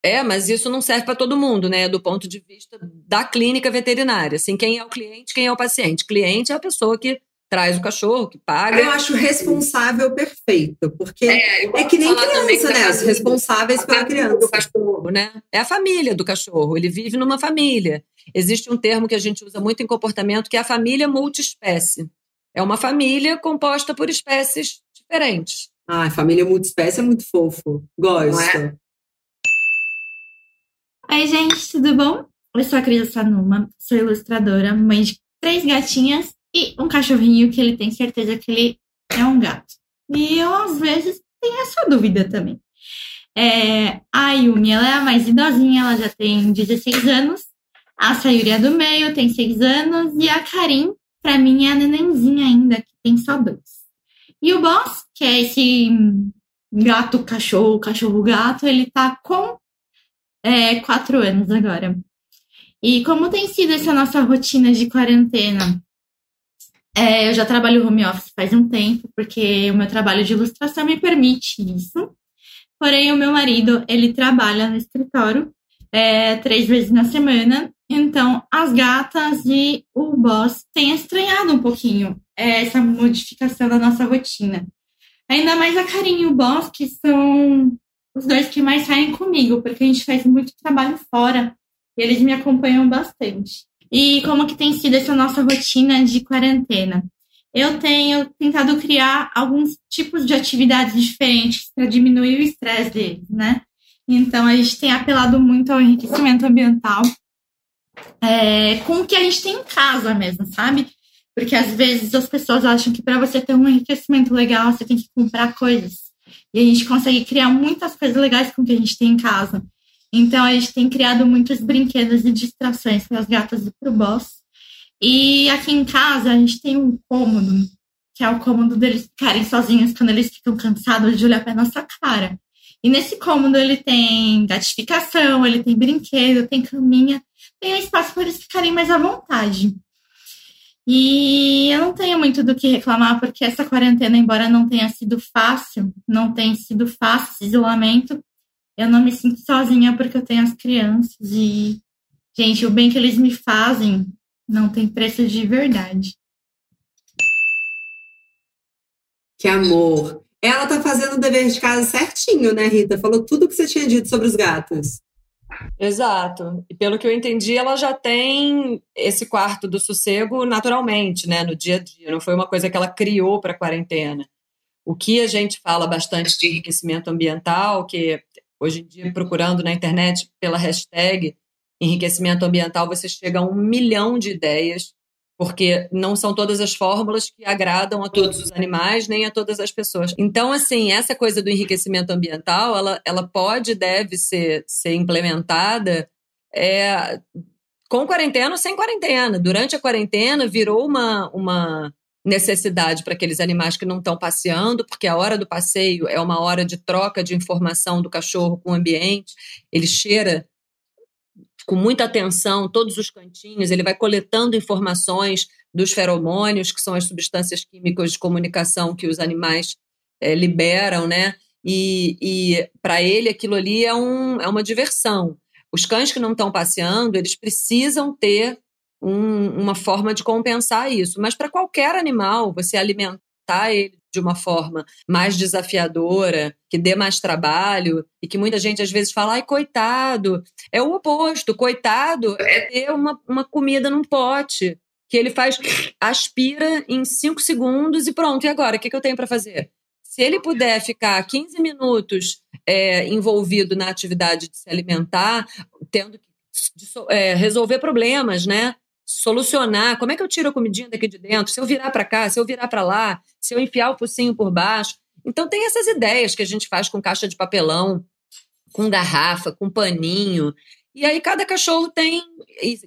É, mas isso não serve para todo mundo, né? Do ponto de vista da clínica veterinária. Assim, quem é o cliente, quem é o paciente? Cliente é a pessoa que traz o cachorro, que paga. Eu acho responsável perfeito, porque é, é que nem criança, né? Os responsáveis pela criança. Do cachorro, né? É a família do cachorro, ele vive numa família. Existe um termo que a gente usa muito em comportamento que é a família multiespécie. É uma família composta por espécies diferentes. Ah, família multiespécie é muito fofo. Gosto. É? Oi, gente, tudo bom? Eu sou a Cris Sanuma, sou ilustradora, mãe de três gatinhas e um cachorrinho que ele tem certeza que ele é um gato. E eu, às vezes, tenho essa dúvida também. É, a Yumi, ela é a mais idosinha, ela já tem 16 anos. A Sayuri é do meio, tem 6 anos. E a Karim, pra mim, é a nenenzinha ainda, que tem só dois. E o Boss, que é esse gato, cachorro, cachorro, gato, ele tá com é, quatro anos agora. E como tem sido essa nossa rotina de quarentena? É, eu já trabalho home office faz um tempo, porque o meu trabalho de ilustração me permite isso. Porém, o meu marido, ele trabalha no escritório é, três vezes na semana. Então, as gatas e o boss têm estranhado um pouquinho é, essa modificação da nossa rotina. Ainda mais a Carinha e o boss, que são os dois que mais saem comigo, porque a gente faz muito trabalho fora e eles me acompanham bastante. E como que tem sido essa nossa rotina de quarentena? Eu tenho tentado criar alguns tipos de atividades diferentes para diminuir o estresse deles, né? Então a gente tem apelado muito ao enriquecimento ambiental é, com o que a gente tem em casa mesmo, sabe? Porque às vezes as pessoas acham que para você ter um enriquecimento legal você tem que comprar coisas. E a gente consegue criar muitas coisas legais com o que a gente tem em casa. Então, a gente tem criado muitos brinquedos e distrações para as gatas e para o boss. E aqui em casa, a gente tem um cômodo, que é o cômodo deles ficarem sozinhos quando eles ficam cansados de olhar para nossa cara. E nesse cômodo, ele tem gatificação, ele tem brinquedo, tem caminha, tem um espaço para eles ficarem mais à vontade. E eu não tenho muito do que reclamar, porque essa quarentena, embora não tenha sido fácil, não tenha sido fácil esse isolamento, eu não me sinto sozinha porque eu tenho as crianças. E, gente, o bem que eles me fazem não tem preço de verdade. Que amor! Ela tá fazendo o dever de casa certinho, né, Rita? Falou tudo o que você tinha dito sobre os gatos. Exato. E pelo que eu entendi, ela já tem esse quarto do sossego naturalmente, né, no dia a dia. Não foi uma coisa que ela criou para a quarentena. O que a gente fala bastante de enriquecimento ambiental, que hoje em dia, procurando na internet pela hashtag enriquecimento ambiental, você chega a um milhão de ideias porque não são todas as fórmulas que agradam a todos os animais nem a todas as pessoas. Então, assim, essa coisa do enriquecimento ambiental, ela, ela pode e deve ser, ser implementada é, com quarentena ou sem quarentena. Durante a quarentena, virou uma, uma necessidade para aqueles animais que não estão passeando, porque a hora do passeio é uma hora de troca de informação do cachorro com o ambiente, ele cheira com muita atenção todos os cantinhos, ele vai coletando informações dos feromônios, que são as substâncias químicas de comunicação que os animais é, liberam, né? E, e para ele aquilo ali é, um, é uma diversão. Os cães que não estão passeando, eles precisam ter um, uma forma de compensar isso. Mas para qualquer animal, você alimentar ele de uma forma mais desafiadora, que dê mais trabalho e que muita gente às vezes fala, ai, coitado. É o oposto. Coitado é ter uma, uma comida num pote que ele faz, aspira em cinco segundos e pronto. E agora? O que, que eu tenho para fazer? Se ele puder ficar 15 minutos é, envolvido na atividade de se alimentar, tendo que é, resolver problemas, né? Solucionar. Como é que eu tiro a comidinha daqui de dentro? Se eu virar para cá, se eu virar para lá, se eu enfiar o focinho por baixo. Então tem essas ideias que a gente faz com caixa de papelão, com garrafa, com paninho. E aí cada cachorro tem,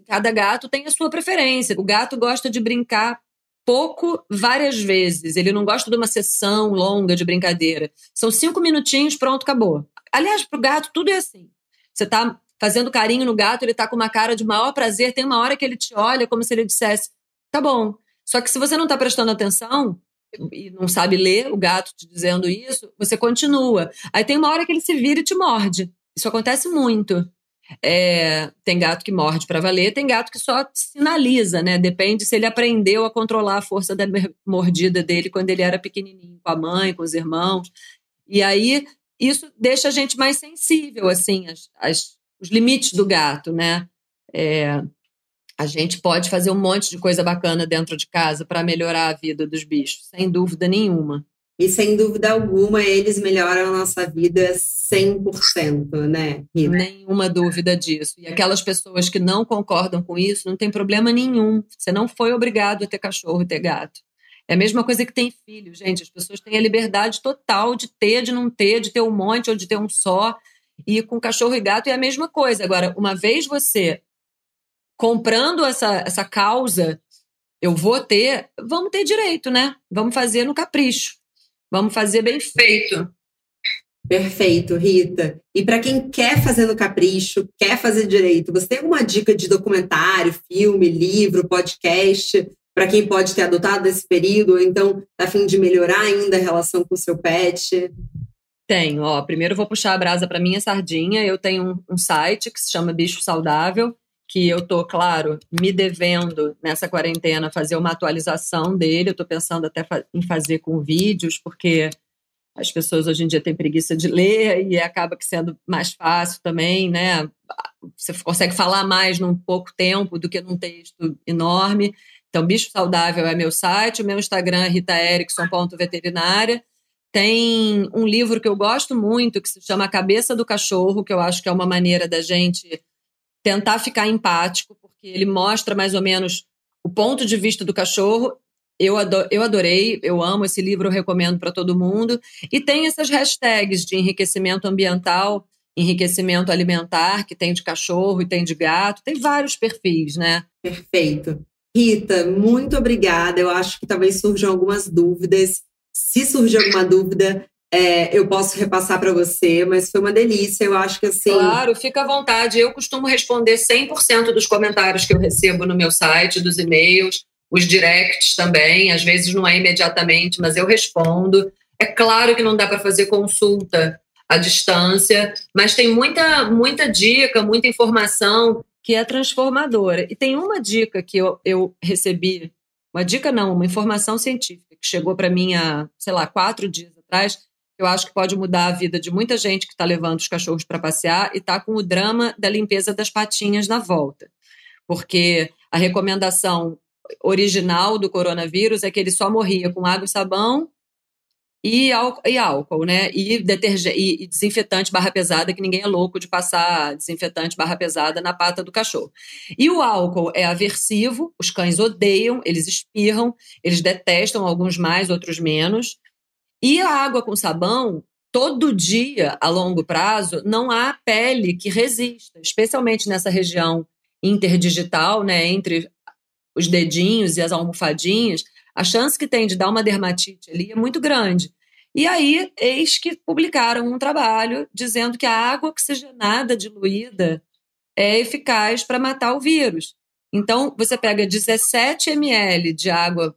cada gato tem a sua preferência. O gato gosta de brincar pouco várias vezes. Ele não gosta de uma sessão longa de brincadeira. São cinco minutinhos, pronto, acabou. Aliás, para o gato tudo é assim. Você está fazendo carinho no gato, ele tá com uma cara de maior prazer, tem uma hora que ele te olha como se ele dissesse: tá bom. Só que se você não tá prestando atenção e não sabe ler o gato te dizendo isso, você continua. Aí tem uma hora que ele se vira e te morde. Isso acontece muito. É, tem gato que morde para valer, tem gato que só sinaliza, né? Depende se ele aprendeu a controlar a força da mordida dele quando ele era pequenininho, com a mãe, com os irmãos. E aí isso deixa a gente mais sensível, assim, as, as os limites do gato, né? É, a gente pode fazer um monte de coisa bacana dentro de casa para melhorar a vida dos bichos, sem dúvida nenhuma. E sem dúvida alguma, eles melhoram a nossa vida 100%, né, Rita? Nenhuma dúvida disso. E aquelas pessoas que não concordam com isso, não tem problema nenhum. Você não foi obrigado a ter cachorro e ter gato. É a mesma coisa que tem filho, gente. As pessoas têm a liberdade total de ter, de não ter, de ter um monte ou de ter um só. E com cachorro e gato é a mesma coisa. Agora, uma vez você comprando essa, essa causa, eu vou ter, vamos ter direito, né? Vamos fazer no capricho. Vamos fazer bem feito. Perfeito, Rita. E para quem quer fazer no capricho, quer fazer direito, você tem alguma dica de documentário, filme, livro, podcast para quem pode ter adotado esse período, ou então a fim de melhorar ainda a relação com o seu pet? Tenho, ó. Primeiro vou puxar a brasa para minha sardinha. Eu tenho um, um, site que se chama Bicho Saudável, que eu tô, claro, me devendo nessa quarentena fazer uma atualização dele. Eu tô pensando até fa em fazer com vídeos, porque as pessoas hoje em dia têm preguiça de ler e acaba que sendo mais fácil também, né? Você consegue falar mais num pouco tempo do que num texto enorme. Então, Bicho Saudável é meu site, o meu Instagram é ritaerickson.veterinária. Tem um livro que eu gosto muito, que se chama A Cabeça do Cachorro, que eu acho que é uma maneira da gente tentar ficar empático, porque ele mostra mais ou menos o ponto de vista do cachorro. Eu, adoro, eu adorei, eu amo esse livro, recomendo para todo mundo. E tem essas hashtags de enriquecimento ambiental, enriquecimento alimentar, que tem de cachorro e tem de gato, tem vários perfis, né? Perfeito. Rita, muito obrigada. Eu acho que talvez surjam algumas dúvidas se surgir alguma dúvida, é, eu posso repassar para você, mas foi uma delícia. Eu acho que assim. Claro, fica à vontade. Eu costumo responder 100% dos comentários que eu recebo no meu site, dos e-mails, os directs também. Às vezes não é imediatamente, mas eu respondo. É claro que não dá para fazer consulta à distância, mas tem muita, muita dica, muita informação que é transformadora. E tem uma dica que eu, eu recebi uma dica não, uma informação científica que chegou para mim há, sei lá, quatro dias atrás, eu acho que pode mudar a vida de muita gente que está levando os cachorros para passear e está com o drama da limpeza das patinhas na volta. Porque a recomendação original do coronavírus é que ele só morria com água e sabão e álcool, e álcool né? E, detergente, e, desinfetante barra pesada, que ninguém é louco de passar desinfetante barra pesada na pata do cachorro. E o álcool é aversivo, os cães odeiam, eles espirram, eles detestam, alguns mais, outros menos. E a água com sabão, todo dia, a longo prazo, não há pele que resista, especialmente nessa região interdigital, né, entre os dedinhos e as almofadinhas, a chance que tem de dar uma dermatite ali é muito grande. E aí, eis que publicaram um trabalho dizendo que a água oxigenada diluída é eficaz para matar o vírus. Então, você pega 17 ml de água,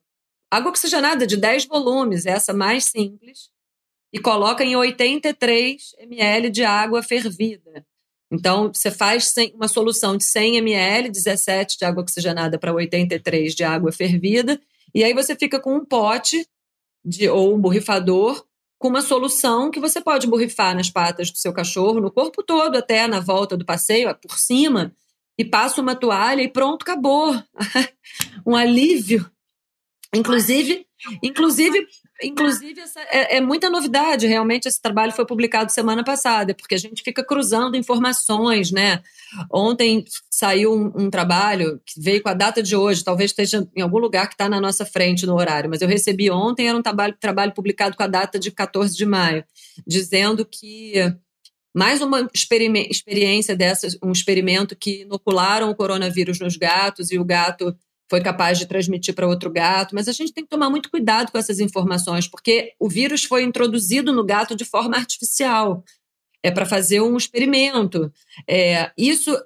água oxigenada de 10 volumes, essa mais simples, e coloca em 83 ml de água fervida. Então, você faz uma solução de 100 ml, 17 de água oxigenada para 83 de água fervida, e aí você fica com um pote de, ou um borrifador com uma solução que você pode borrifar nas patas do seu cachorro, no corpo todo, até na volta do passeio, por cima, e passa uma toalha e pronto, acabou. um alívio. Inclusive, inclusive Inclusive, essa é, é, muita novidade. Realmente, esse trabalho foi publicado semana passada, porque a gente fica cruzando informações, né? Ontem saiu um, um trabalho que veio com a data de hoje, talvez esteja em algum lugar que está na nossa frente no horário, mas eu recebi ontem, era um trabalho, trabalho publicado com a data de 14 de maio, dizendo que mais uma experiência dessas, um experimento que inocularam o coronavírus nos gatos e o gato foi capaz de transmitir para outro gato, mas a gente tem que tomar muito cuidado com essas informações, porque o vírus foi introduzido no gato de forma artificial. É para fazer um experimento. É, isso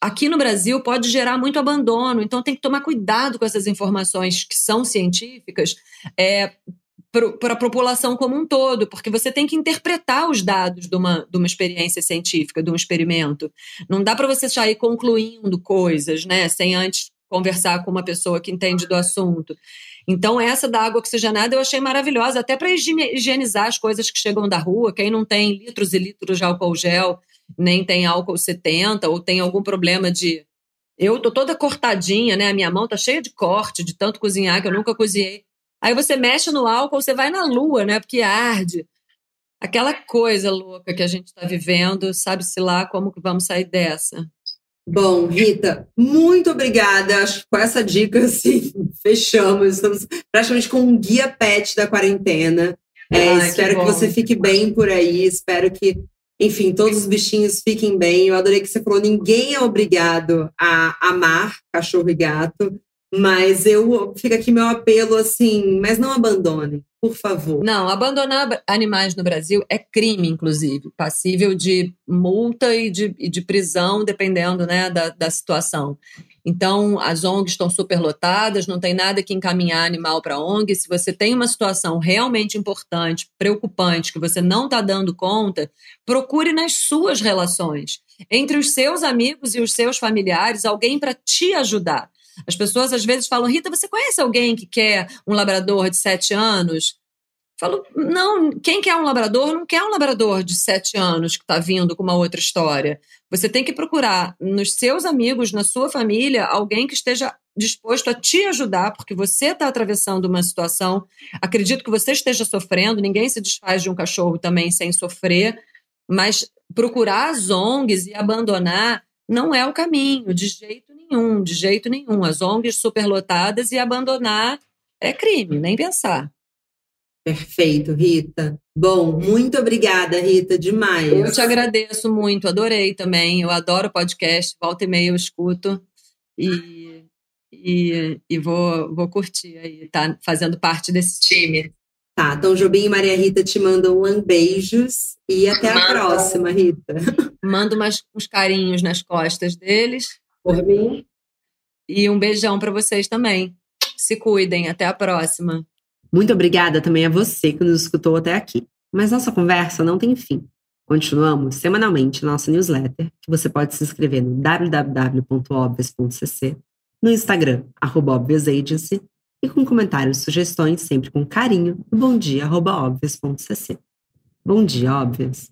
aqui no Brasil pode gerar muito abandono, então tem que tomar cuidado com essas informações que são científicas é, para a população como um todo, porque você tem que interpretar os dados de uma, de uma experiência científica, de um experimento. Não dá para você sair concluindo coisas, né, sem antes conversar com uma pessoa que entende do assunto. Então, essa da água oxigenada eu achei maravilhosa, até para higienizar as coisas que chegam da rua. Quem não tem litros e litros de álcool gel, nem tem álcool 70, ou tem algum problema de. Eu tô toda cortadinha, né? A minha mão tá cheia de corte, de tanto cozinhar que eu nunca cozinhei. Aí você mexe no álcool, você vai na lua, né? Porque arde. Aquela coisa louca que a gente está vivendo, sabe-se lá como que vamos sair dessa. Bom, Rita, muito obrigada. Acho que com essa dica, assim, fechamos. Estamos praticamente com um guia pet da quarentena. É, Ai, espero que, que, você fique bem por aí. Espero que, enfim, todos os bichinhos fiquem bem. Eu adorei que você falou: ninguém é obrigado a amar cachorro e gato. Mas eu fica aqui meu apelo assim, mas não abandone, por favor. Não, abandonar animais no Brasil é crime, inclusive, passível de multa e de, e de prisão, dependendo né, da, da situação. Então, as ONGs estão superlotadas, não tem nada que encaminhar animal para ONG. Se você tem uma situação realmente importante, preocupante, que você não está dando conta, procure nas suas relações, entre os seus amigos e os seus familiares, alguém para te ajudar. As pessoas às vezes falam: Rita, você conhece alguém que quer um labrador de sete anos? Falo, não, quem quer um labrador não quer um labrador de sete anos que está vindo com uma outra história. Você tem que procurar nos seus amigos, na sua família, alguém que esteja disposto a te ajudar, porque você está atravessando uma situação. Acredito que você esteja sofrendo, ninguém se desfaz de um cachorro também sem sofrer, mas procurar as ONGs e abandonar não é o caminho, de jeito nenhum, de jeito nenhum. As ONGs superlotadas e abandonar é crime, nem pensar. Perfeito, Rita. Bom, muito obrigada, Rita, demais. Eu te agradeço muito, adorei também. Eu adoro podcast, volta e meia eu escuto e, e, e vou, vou curtir aí, tá fazendo parte desse time. Tá, então Jobim e Maria Rita te mandam um beijos e até a próxima, Rita. Mando umas, uns carinhos nas costas deles. Por mim. E um beijão para vocês também. Se cuidem, até a próxima. Muito obrigada também a você que nos escutou até aqui. Mas nossa conversa não tem fim. Continuamos semanalmente nossa newsletter, que você pode se inscrever no www.obvious.cc, no Instagram, arroba e com comentários e sugestões, sempre com carinho, no bomdia.obvias.cc. Bom dia, óbvias!